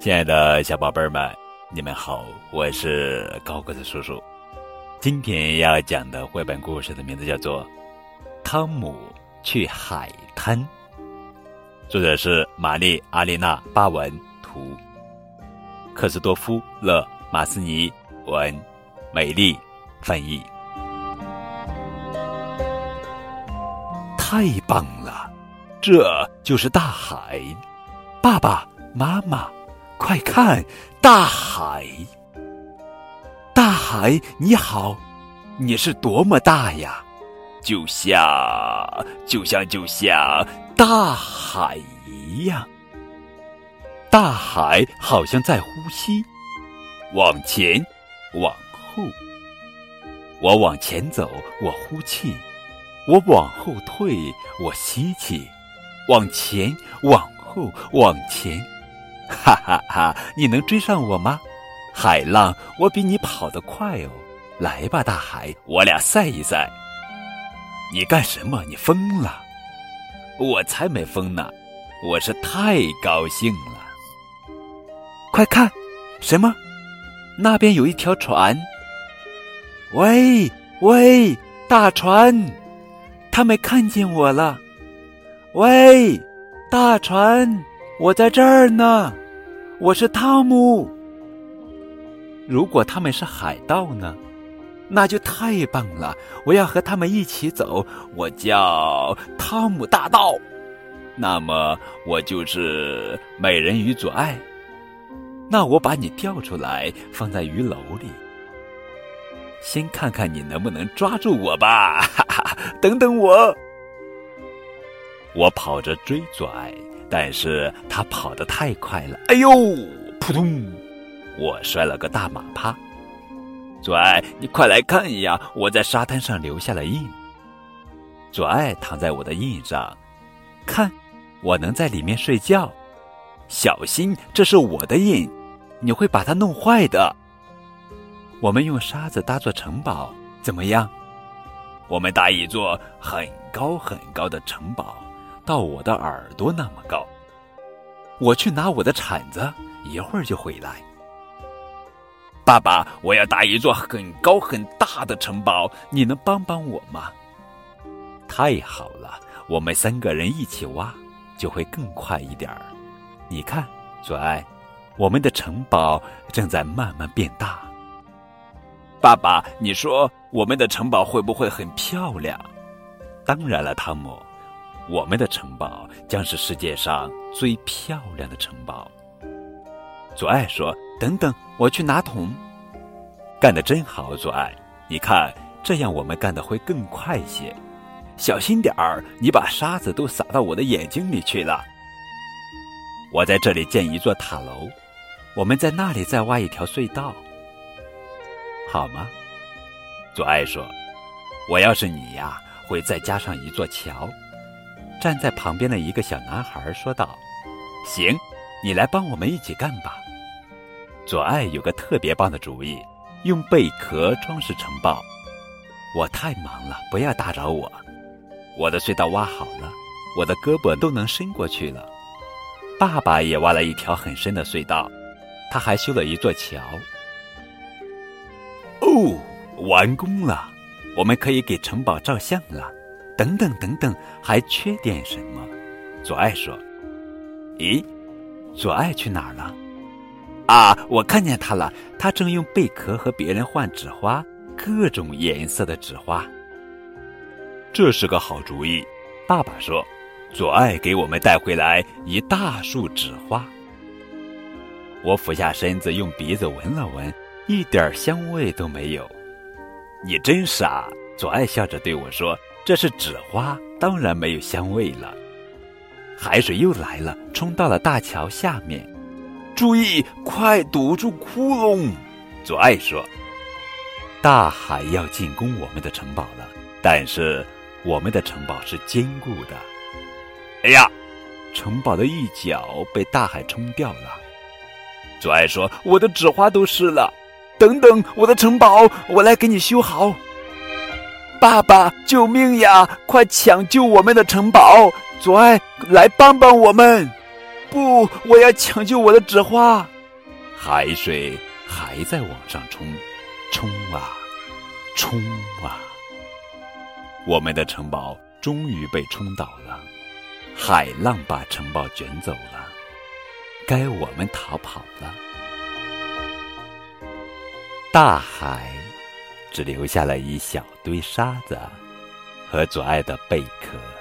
亲爱的小宝贝儿们，你们好，我是高个子叔叔。今天要讲的绘本故事的名字叫做《汤姆去海滩》，作者是玛丽·阿丽娜·巴文图，克斯多夫·勒马斯尼文，美丽翻译。太棒了，这就是大海，爸爸妈妈。快看，大海！大海，你好，你是多么大呀？就像，就像，就像大海一样。大海好像在呼吸，往前，往后。我往前走，我呼气；我往后退，我吸气。往前，往后，往前。哈哈哈！你能追上我吗？海浪，我比你跑得快哦！来吧，大海，我俩赛一赛。你干什么？你疯了？我才没疯呢！我是太高兴了。快看，什么？那边有一条船。喂喂，大船，他们看见我了。喂，大船，我在这儿呢。我是汤姆。如果他们是海盗呢，那就太棒了！我要和他们一起走。我叫汤姆大盗，那么我就是美人鱼左爱。那我把你钓出来，放在鱼篓里，先看看你能不能抓住我吧！哈哈，等等我，我跑着追左爱。但是他跑得太快了，哎呦！扑通，我摔了个大马趴。左爱，你快来看一呀！我在沙滩上留下了印。左爱躺在我的印上，看，我能在里面睡觉。小心，这是我的印，你会把它弄坏的。我们用沙子搭座城堡，怎么样？我们搭一座很高很高的城堡。到我的耳朵那么高，我去拿我的铲子，一会儿就回来。爸爸，我要搭一座很高很大的城堡，你能帮帮我吗？太好了，我们三个人一起挖，就会更快一点儿。你看，左爱，我们的城堡正在慢慢变大。爸爸，你说我们的城堡会不会很漂亮？当然了，汤姆。我们的城堡将是世界上最漂亮的城堡。左爱说：“等等，我去拿桶。”干得真好，左爱！你看，这样我们干的会更快些。小心点儿，你把沙子都撒到我的眼睛里去了。我在这里建一座塔楼，我们在那里再挖一条隧道，好吗？左爱说：“我要是你呀，会再加上一座桥。”站在旁边的一个小男孩说道：“行，你来帮我们一起干吧。”左爱有个特别棒的主意，用贝壳装饰城堡。我太忙了，不要打扰我。我的隧道挖好了，我的胳膊都能伸过去了。爸爸也挖了一条很深的隧道，他还修了一座桥。哦，完工了，我们可以给城堡照相了。等等等等，还缺点什么？左爱说：“咦，左爱去哪儿了？啊，我看见他了，他正用贝壳和别人换纸花，各种颜色的纸花。这是个好主意。”爸爸说：“左爱给我们带回来一大束纸花。”我俯下身子，用鼻子闻了闻，一点香味都没有。你真傻！左爱笑着对我说。这是纸花，当然没有香味了。海水又来了，冲到了大桥下面。注意，快堵住窟窿！左爱说：“大海要进攻我们的城堡了，但是我们的城堡是坚固的。”哎呀，城堡的一角被大海冲掉了。左爱说：“我的纸花都湿了。”等等，我的城堡，我来给你修好。爸爸，救命呀！快抢救我们的城堡！左爱，来帮帮我们！不，我要抢救我的纸花。海水还在往上冲，冲啊，冲啊！我们的城堡终于被冲倒了，海浪把城堡卷走了，该我们逃跑了。大海只留下了一小堆沙子和左爱的贝壳。